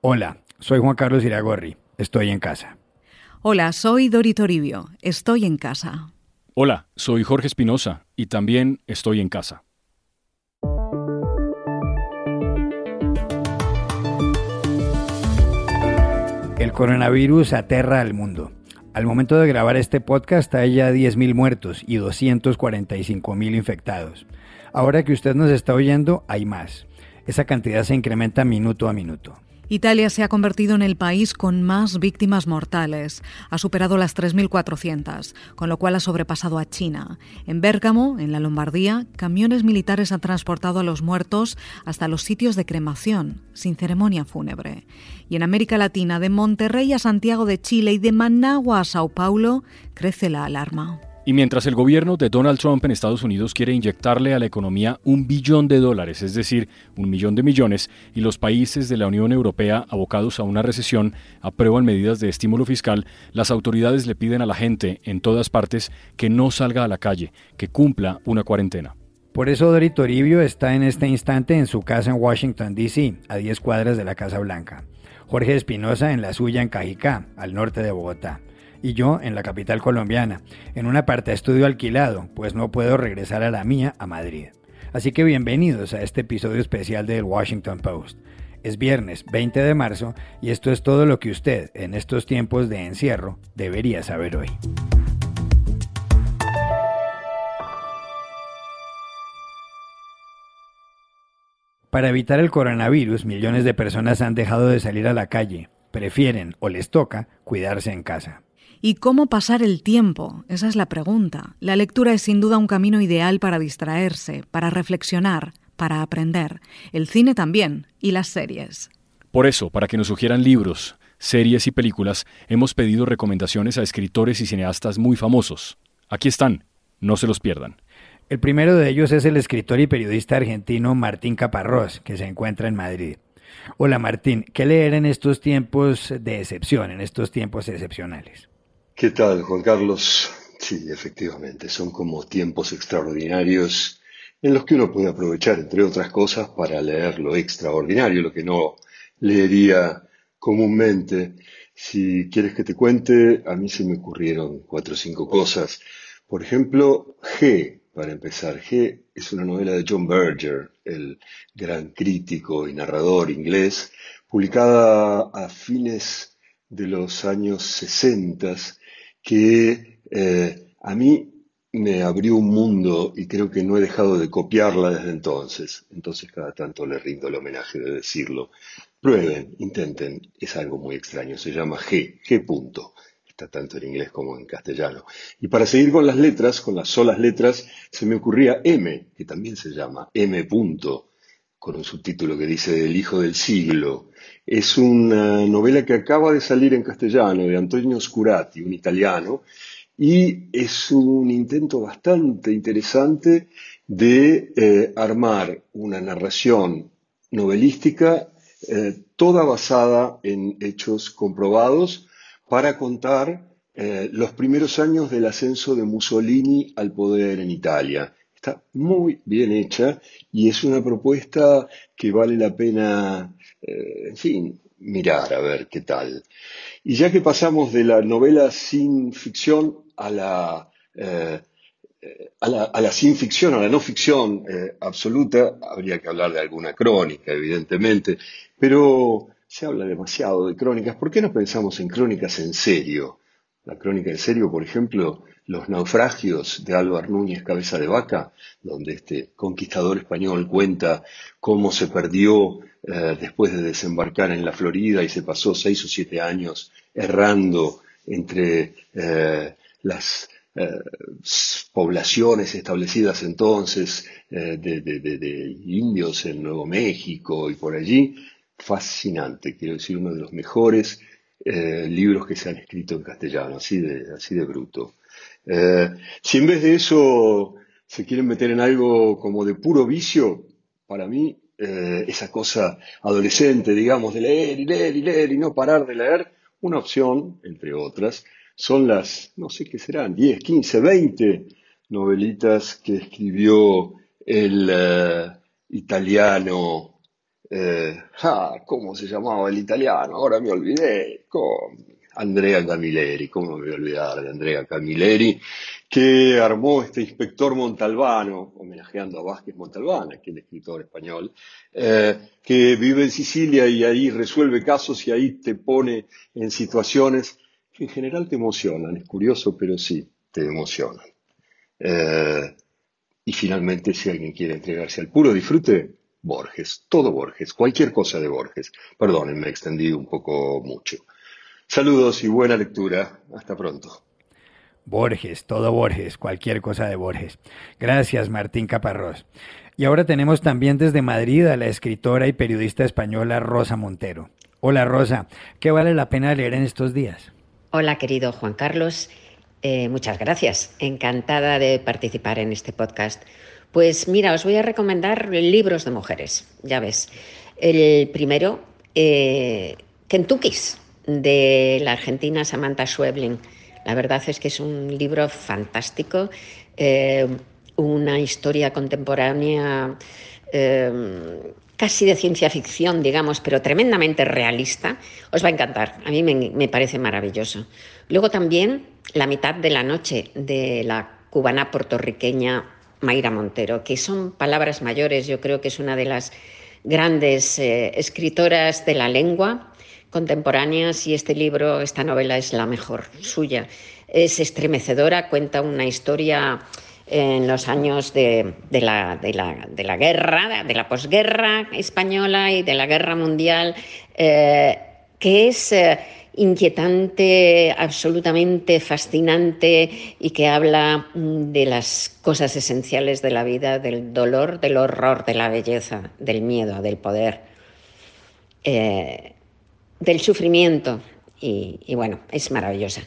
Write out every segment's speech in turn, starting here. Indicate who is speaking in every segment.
Speaker 1: Hola, soy Juan Carlos Iragorri. Estoy en casa.
Speaker 2: Hola, soy Dori Toribio. Estoy en casa.
Speaker 3: Hola, soy Jorge Espinosa y también estoy en casa.
Speaker 1: El coronavirus aterra al mundo. Al momento de grabar este podcast hay ya 10.000 muertos y 245.000 infectados. Ahora que usted nos está oyendo, hay más. Esa cantidad se incrementa minuto a minuto.
Speaker 2: Italia se ha convertido en el país con más víctimas mortales. Ha superado las 3.400, con lo cual ha sobrepasado a China. En Bérgamo, en la Lombardía, camiones militares han transportado a los muertos hasta los sitios de cremación, sin ceremonia fúnebre. Y en América Latina, de Monterrey a Santiago de Chile y de Managua a Sao Paulo, crece la alarma.
Speaker 3: Y mientras el gobierno de Donald Trump en Estados Unidos quiere inyectarle a la economía un billón de dólares, es decir, un millón de millones, y los países de la Unión Europea abocados a una recesión aprueban medidas de estímulo fiscal, las autoridades le piden a la gente en todas partes que no salga a la calle, que cumpla una cuarentena.
Speaker 1: Por eso Dori Toribio está en este instante en su casa en Washington, D.C., a 10 cuadras de la Casa Blanca. Jorge Espinosa en la suya en Cajicá, al norte de Bogotá y yo en la capital colombiana, en un estudio alquilado, pues no puedo regresar a la mía a Madrid. Así que bienvenidos a este episodio especial del Washington Post. Es viernes 20 de marzo y esto es todo lo que usted en estos tiempos de encierro debería saber hoy. Para evitar el coronavirus, millones de personas han dejado de salir a la calle. Prefieren o les toca cuidarse en casa.
Speaker 2: ¿Y cómo pasar el tiempo? Esa es la pregunta. La lectura es sin duda un camino ideal para distraerse, para reflexionar, para aprender. El cine también, y las series.
Speaker 3: Por eso, para que nos sugieran libros, series y películas, hemos pedido recomendaciones a escritores y cineastas muy famosos. Aquí están, no se los pierdan.
Speaker 1: El primero de ellos es el escritor y periodista argentino Martín Caparrós, que se encuentra en Madrid. Hola Martín, ¿qué leer en estos tiempos de excepción, en estos tiempos excepcionales?
Speaker 4: ¿Qué tal, Juan Carlos? Sí, efectivamente, son como tiempos extraordinarios en los que uno puede aprovechar, entre otras cosas, para leer lo extraordinario, lo que no leería comúnmente. Si quieres que te cuente, a mí se me ocurrieron cuatro o cinco cosas. Por ejemplo, G, para empezar. G es una novela de John Berger, el gran crítico y narrador inglés, publicada a fines de los años 60 que eh, a mí me abrió un mundo y creo que no he dejado de copiarla desde entonces. Entonces cada tanto le rindo el homenaje de decirlo. Prueben, intenten, es algo muy extraño, se llama G, G punto. Está tanto en inglés como en castellano. Y para seguir con las letras, con las solas letras, se me ocurría M, que también se llama M punto, con un subtítulo que dice El hijo del siglo. Es una novela que acaba de salir en castellano de Antonio Scurati, un italiano, y es un intento bastante interesante de eh, armar una narración novelística eh, toda basada en hechos comprobados para contar eh, los primeros años del ascenso de Mussolini al poder en Italia. Está muy bien hecha y es una propuesta que vale la pena, eh, en fin, mirar a ver qué tal. Y ya que pasamos de la novela sin ficción a la, eh, a la, a la, sin ficción, a la no ficción eh, absoluta, habría que hablar de alguna crónica, evidentemente, pero se habla demasiado de crónicas. ¿Por qué no pensamos en crónicas en serio? La crónica en serio, por ejemplo, los naufragios de Álvaro Núñez Cabeza de Vaca, donde este conquistador español cuenta cómo se perdió eh, después de desembarcar en la Florida y se pasó seis o siete años errando entre eh, las eh, poblaciones establecidas entonces de, de, indios en Nuevo México y por allí. Fascinante, quiero decir, uno de los mejores libros que se han escrito en castellano, así de, así de bruto. Si en vez de eso se quieren meter en algo como de puro vicio, para mí eh, esa cosa adolescente, digamos, de leer y leer y leer y no parar de leer, una opción, entre otras, son las, no sé qué serán, 10, 15, 20 novelitas que escribió el eh, italiano Eh, ah, ¿Cómo se llamaba el italiano? Ahora me olvidé. Andrea Camilleri, ¿cómo me voy a olvidar de Andrea Camilleri? Que armó este inspector Montalbano, homenajeando a Vázquez Montalbano, aquel escritor español, eh, que vive en Sicilia y ahí resuelve casos y ahí te pone en situaciones que en general te emocionan. Es curioso, pero sí, te emocionan. Eh, y finalmente, si alguien quiere entregarse al puro disfrute, Borges, todo Borges, cualquier cosa de Borges. Perdonen, me he extendido un poco mucho. Saludos y buena lectura. Hasta pronto.
Speaker 1: Borges, todo Borges, cualquier cosa de Borges. Gracias, Martín Caparrós. Y ahora tenemos también desde Madrid a la escritora y periodista española Rosa Montero. Hola Rosa, ¿qué vale la pena leer en estos días?
Speaker 5: Hola querido Juan Carlos, eh, muchas gracias. Encantada de participar en este podcast. Pues mira, os voy a recomendar libros de mujeres, ya ves. El primero, eh, Kentucky's, de la argentina Samantha Schweblin. La verdad es que es un libro fantástico, eh, una historia contemporánea eh, casi de ciencia ficción, digamos, pero tremendamente realista. Os va a encantar, a mí me parece maravilloso. Luego también La mitad de la noche de la cubana puertorriqueña Mayra Montero, que son palabras mayores, yo creo que es una de las grandes eh, escritoras de la lengua contemporáneas y este libro, esta novela es la mejor suya. Es estremecedora, cuenta una historia en los años de, la, de la, guerra, de la posguerra española y de la guerra mundial, eh, que es... Eh, inquietante, absolutamente fascinante y que habla mm, de las cosas esenciales de la vida, del dolor, del horror, de la belleza, del miedo, del poder, eh, del sufrimiento. Y, bueno, es maravillosa.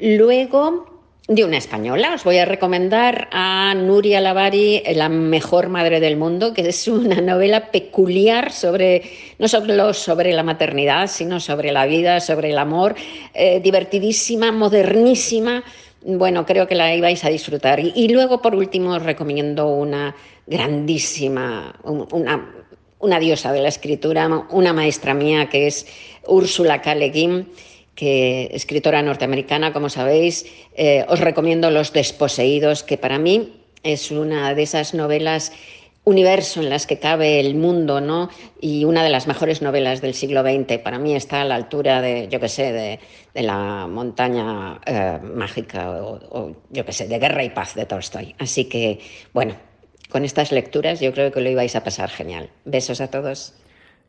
Speaker 5: Luego, de una española. Os voy a recomendar a Nuria Lavari, La mejor madre del mundo, que es una novela peculiar sobre, no solo sobre la maternidad, sino sobre la vida, sobre el amor, eh, divertidísima, modernísima. Bueno, creo que la ibais a disfrutar. Y, luego, por último, os recomiendo una grandísima, una, una diosa de la escritura, una maestra mía, que es Úrsula K que escritora norteamericana, como sabéis, eh, os recomiendo Los Desposeídos, que para mí es una de esas novelas universo en las que cabe el mundo, ¿no? Y una de las mejores novelas del siglo XX. Para mí está a la altura de, yo qué sé, de, la montaña eh, mágica o, o, yo qué sé, de Guerra y Paz de Tolstoy. Así que, bueno, con estas lecturas yo creo que lo ibais a pasar genial. Besos a todos.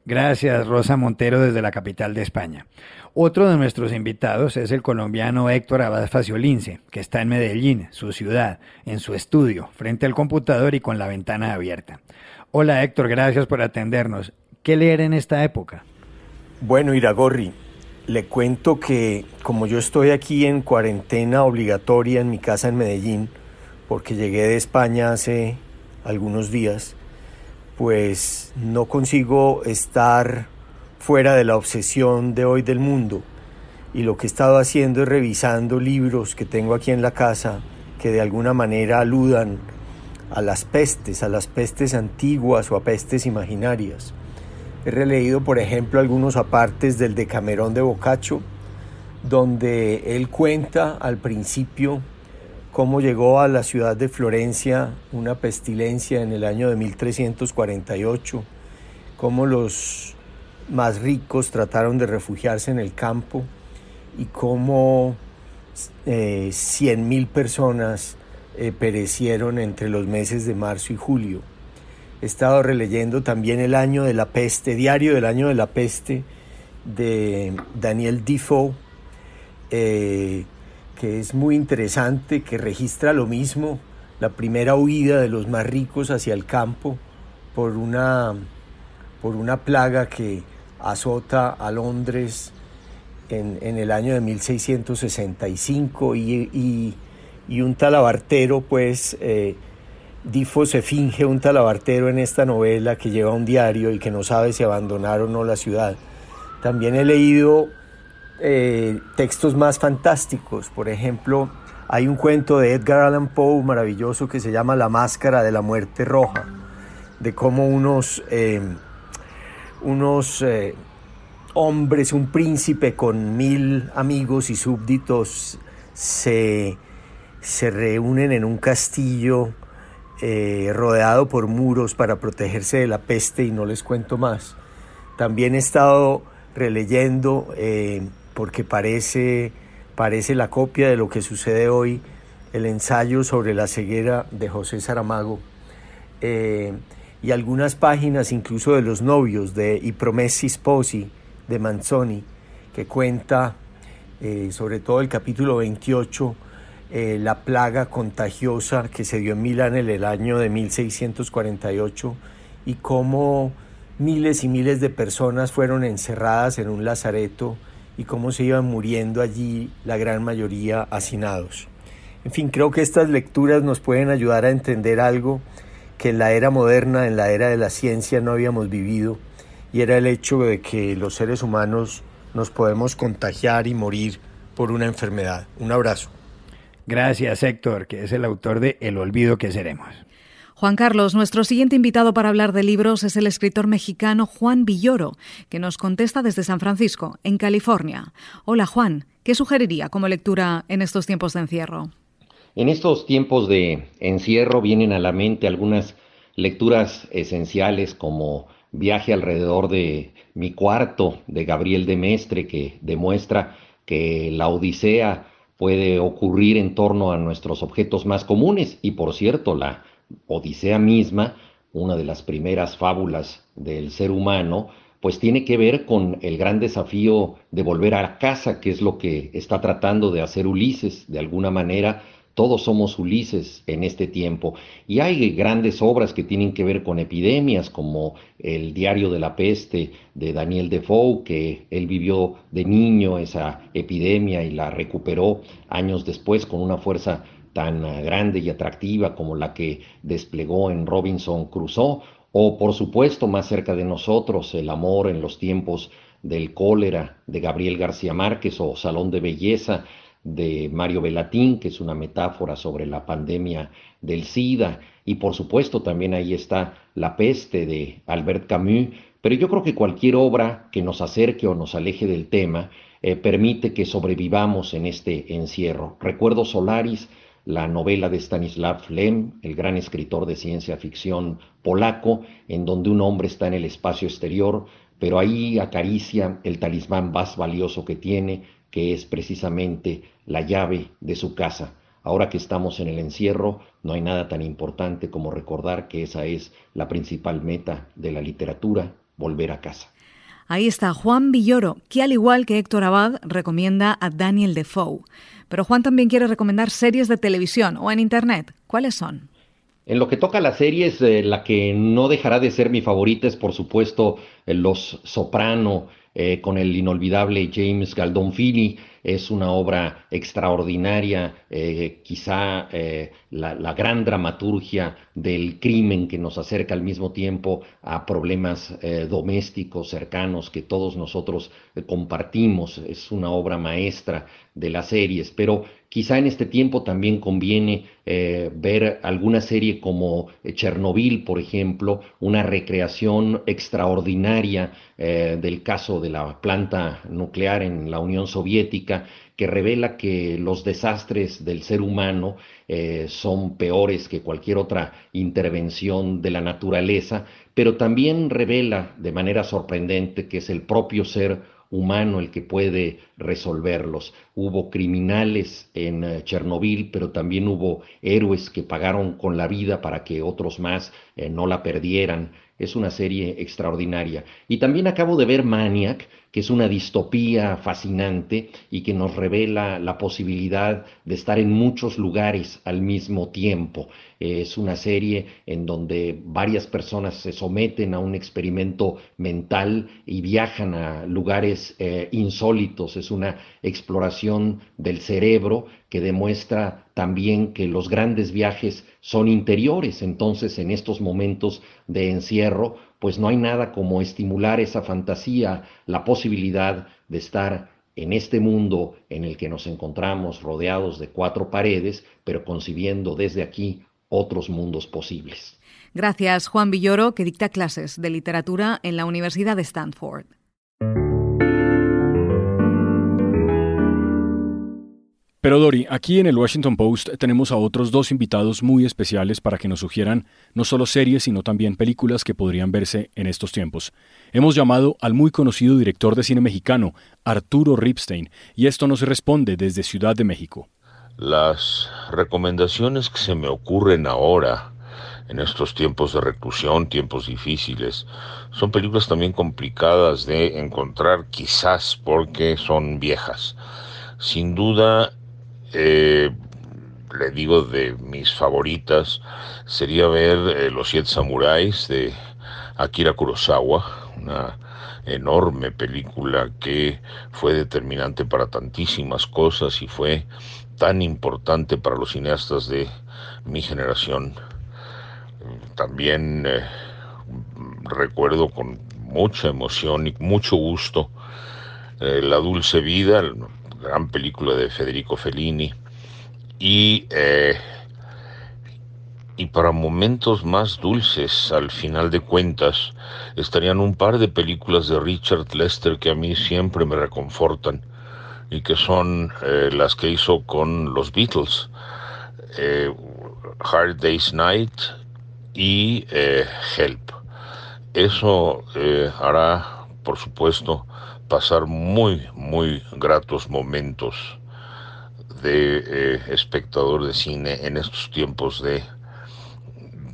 Speaker 1: Gracias, Rosa Montero, desde la capital de España. Otro de nuestros invitados es el colombiano Héctor Abad Faciolince, que está en Medellín, su ciudad, en su estudio, frente al computador y con la ventana abierta. Hola Héctor, gracias por atendernos. ¿Qué leer en esta época?
Speaker 6: Bueno, Iragorri, le cuento que como yo estoy aquí en cuarentena obligatoria en mi casa en Medellín, porque llegué de España hace algunos días, pues no consigo estar fuera de la obsesión de hoy del mundo. Y lo que he estado haciendo es revisando libros que tengo aquí en la casa que de alguna manera aludan a las pestes, a las pestes antiguas o a pestes imaginarias. He releído, por ejemplo, algunos apartes del Decamerón de Boccaccio, donde él cuenta al principio cómo llegó a la ciudad de Florencia una pestilencia en el año de 1348, cómo los más ricos trataron de refugiarse en el campo y cómo eh, 100.000 personas eh, perecieron entre los meses de marzo y julio. He estado releyendo también el año de la peste, diario del año de la peste de Daniel Defoe, eh, que es muy interesante, que registra lo mismo, la primera huida de los más ricos hacia el campo por una, por una plaga que azota a Londres en, el año de 1665 y, y, un talabartero, pues eh, Difo se finge un talabartero en esta novela que lleva un diario y que no sabe si abandonar o no la ciudad. También he leído eh, textos más fantásticos. Por ejemplo, hay un cuento de Edgar Allan Poe maravilloso que se llama La Máscara de la Muerte Roja, de cómo unos, eh, unos eh, hombres, un príncipe con mil amigos y súbditos se, se reúnen en un castillo rodeado por muros para protegerse de la peste y no les cuento más. También he estado releyendo porque parece, parece la copia de lo que sucede hoy, el ensayo sobre la ceguera de José Saramago eh, y algunas páginas incluso de los novios de I Promessi Sposi de Manzoni que cuenta sobre todo el capítulo 28 eh, la plaga contagiosa que se dio en Milán en el año de 1648 y cómo miles y miles de personas fueron encerradas en un lazareto y cómo se iban muriendo allí la gran mayoría hacinados. En fin, creo que estas lecturas nos pueden ayudar a entender algo que en la era moderna, en la era de la ciencia, no habíamos vivido, y era el hecho de que los seres humanos nos podemos contagiar y morir por una enfermedad. Un abrazo.
Speaker 1: Gracias, Héctor, que es el autor de El olvido que seremos.
Speaker 2: Juan Carlos, nuestro siguiente invitado para hablar de libros es el escritor mexicano Juan Villoro, que nos contesta desde San Francisco, en California. Hola Juan, ¿qué sugeriría como lectura en estos tiempos de encierro?
Speaker 7: En estos tiempos de encierro vienen a la mente algunas lecturas esenciales como Viaje alrededor de mi cuarto de Gabriel de Mestre, que demuestra que la Odisea puede ocurrir en torno a nuestros objetos más comunes y por cierto la Odisea misma, una de las primeras fábulas del ser humano, pues tiene que ver con el gran desafío de volver a casa, que es lo que está tratando de hacer Ulises de alguna manera todos somos Ulises en este tiempo. Y hay grandes obras que tienen que ver con epidemias, como el Diario de la Peste de Daniel Defoe, que él vivió de niño esa epidemia y la recuperó años después con una fuerza tan grande y atractiva como la que desplegó en Robinson Crusoe, o por supuesto más cerca de nosotros, El amor en los tiempos del cólera de Gabriel García Márquez o Salón de Belleza de Mario Velatín, que es una metáfora sobre la pandemia del SIDA, y por supuesto también ahí está La peste de Albert Camus, pero yo creo que cualquier obra que nos acerque o nos aleje del tema eh, permite que sobrevivamos en este encierro. Recuerdo Solaris, la novela de Stanislav Lem, el gran escritor de ciencia ficción polaco, en donde un hombre está en el espacio exterior, pero ahí acaricia el talismán más valioso que tiene, que es precisamente la llave de su casa. Ahora que estamos en el encierro, no hay nada tan importante como recordar que esa es la principal meta de la literatura, volver a casa.
Speaker 2: Ahí está Juan Villoro, que al igual que Héctor Abad recomienda a Daniel Defoe. Pero Juan también quiere recomendar series de televisión o en Internet. ¿Cuáles son?
Speaker 7: En lo que toca a las series, eh, la que no dejará de ser mi favorita es por supuesto Los Soprano, eh, con el inolvidable James Galdonfini. Es una obra extraordinaria, eh, quizá eh, la, gran dramaturgia del crimen que nos acerca al mismo tiempo a problemas domésticos cercanos que todos nosotros compartimos. Es una obra maestra de las series, pero quizá en este tiempo también conviene ver alguna serie como Chernobyl, por ejemplo, una recreación extraordinaria del caso de la planta nuclear en la Unión Soviética, que revela que los desastres del ser humano eh, son peores que cualquier otra intervención de la naturaleza, pero también revela de manera sorprendente que es el propio ser humano el que puede resolverlos. Hubo criminales en eh, Chernobyl, pero también hubo héroes que pagaron con la vida para que otros más eh, no la perdieran. Es una serie extraordinaria. Y también acabo de ver Maniac, que es una distopía fascinante y que nos revela la posibilidad de estar en muchos lugares al mismo tiempo. Es una serie en donde varias personas se someten a un experimento mental y viajan a lugares eh, insólitos. Es una exploración del cerebro que demuestra también que los grandes viajes son interiores. Entonces, en estos momentos de encierro, pues no hay nada como estimular esa fantasía, la posibilidad de estar en este mundo en el que nos encontramos rodeados de cuatro paredes, pero concibiendo desde aquí otros mundos posibles.
Speaker 2: Gracias, Juan Villoro, que dicta clases de literatura en la Universidad de Stanford.
Speaker 3: Pero Dori, aquí en el Washington Post tenemos a otros dos invitados muy especiales para que nos sugieran no solo series, sino también películas que podrían verse en estos tiempos. Hemos llamado al muy conocido director de cine mexicano, Arturo Ripstein, y esto nos responde desde Ciudad de México.
Speaker 8: Las recomendaciones que se me ocurren ahora, en estos tiempos de reclusión, tiempos difíciles, son películas también complicadas de encontrar, quizás porque son viejas. Sin duda, eh, le digo de mis favoritas, sería ver eh, Los Siete Samuráis de Akira Kurosawa, una enorme película que fue determinante para tantísimas cosas y fue tan importante para los cineastas de mi generación. También eh, recuerdo con mucha emoción y mucho gusto La Dulce Vida, gran película de Federico Fellini. Y, eh, y para momentos más dulces, al final de cuentas, estarían un par de películas de Richard Lester que a mí siempre me reconfortan y que son eh, las que hizo con los Beatles, eh, Hard Day's Night y Help. Eso hará, por supuesto, pasar muy, muy gratos momentos de eh, espectador de cine en estos tiempos de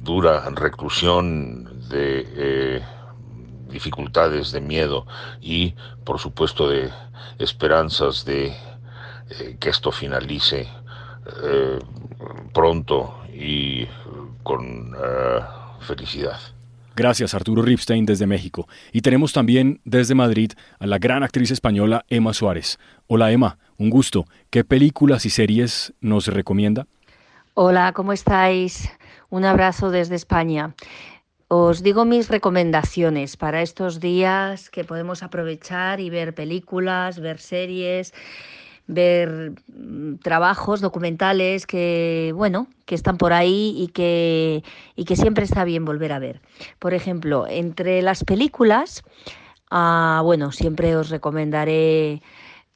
Speaker 8: dura reclusión, de eh, dificultades, de miedo y por supuesto de esperanzas de eh, que esto finalice pronto y con felicidad.
Speaker 3: Gracias, Arturo Ripstein, desde México. Y tenemos también desde Madrid a la gran actriz española Emma Suárez. Hola, Emma, un gusto. ¿Qué películas y series nos recomienda?
Speaker 9: Hola, ¿cómo estáis? Un abrazo desde España. Os digo mis recomendaciones para estos días que podemos aprovechar y ver películas, ver series ver mm, trabajos documentales que, bueno, que están por ahí y que, y que siempre está bien volver a ver. Por ejemplo, entre las películas, ah, bueno, siempre os recomendaré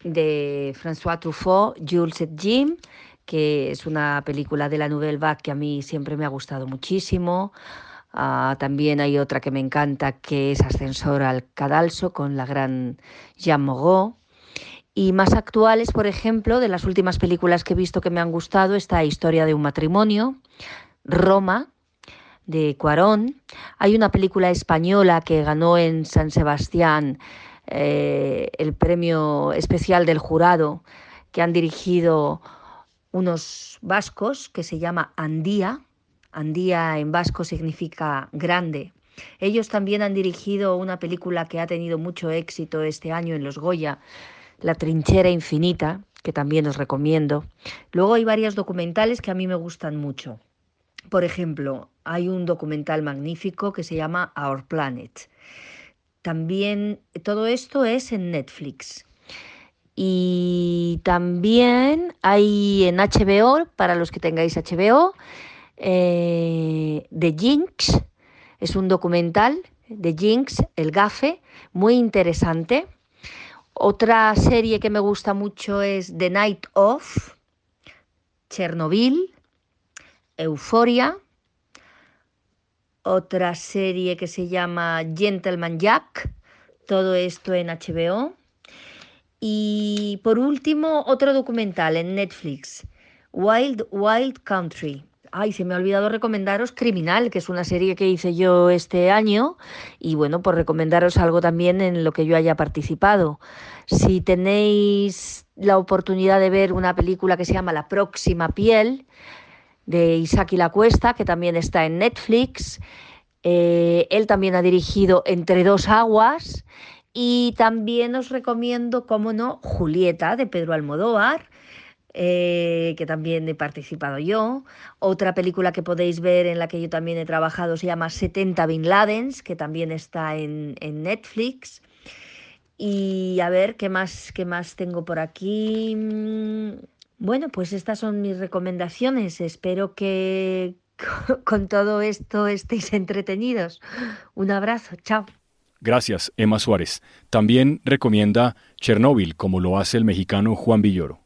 Speaker 9: de François Truffaut, Jules et Jim, que es una película de la Nouvelle Vague que a mí siempre me ha gustado muchísimo. Ah, también hay otra que me encanta que es Ascensor al Cadalso con la gran Jean Moreau. Y más actuales, por ejemplo, de las últimas películas que he visto que me han gustado, está Historia de un matrimonio, Roma, de Cuarón. Hay una película española que ganó en San Sebastián eh, el premio especial del jurado, que han dirigido unos vascos, que se llama Andía. Andía en vasco significa grande. Ellos también han dirigido una película que ha tenido mucho éxito este año en los Goya, la trinchera infinita, que también os recomiendo. Luego hay varios documentales que a mí me gustan mucho. Por ejemplo, hay un documental magnífico que se llama Our Planet. También todo esto es en Netflix. Y también hay en HBO, para los que tengáis HBO, eh, The Jinx. Es un documental de Jinx, el gafe, muy interesante. Otra serie que me gusta mucho es The Night Of, Chernobyl, Euforia. Otra serie que se llama Gentleman Jack, todo esto en HBO. Y por último, otro documental en Netflix, Wild Wild Country, Ay, se me ha olvidado recomendaros Criminal, que es una serie que hice yo este año. Y bueno, pues recomendaros algo también en lo que yo haya participado. Si tenéis la oportunidad de ver una película que se llama La próxima piel, de Isaki La Cuesta, que también está en Netflix. Eh, él también ha dirigido Entre dos aguas. Y también os recomiendo, como no, Julieta, de Pedro Almodóvar eh, que también he participado yo. Otra película que podéis ver en la que yo también he trabajado se llama 70 Bin Ladens, que también está en, Netflix. Y a ver, ¿qué más, ¿qué más tengo por aquí? Mm, bueno, pues estas son mis recomendaciones. Espero que, con todo esto estéis entretenidos. Un abrazo, chao.
Speaker 3: Gracias, Emma Suárez. También recomienda Chernóbil, como lo hace el mexicano Juan Villoro.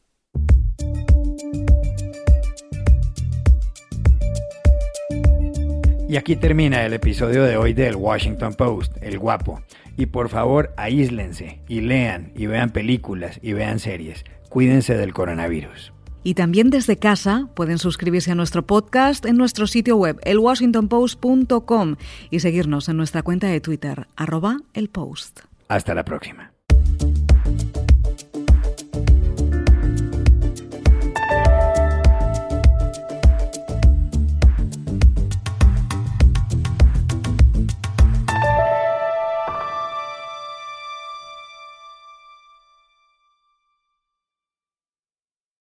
Speaker 1: Y aquí termina el episodio de hoy del Washington Post, El Guapo. Y por favor, aíslense y lean y vean películas y vean series. Cuídense del coronavirus.
Speaker 2: Y también desde casa pueden suscribirse a nuestro podcast en nuestro sitio web, elwashingtonpost.com, y seguirnos en nuestra cuenta de Twitter, arroba el post.
Speaker 1: Hasta la próxima.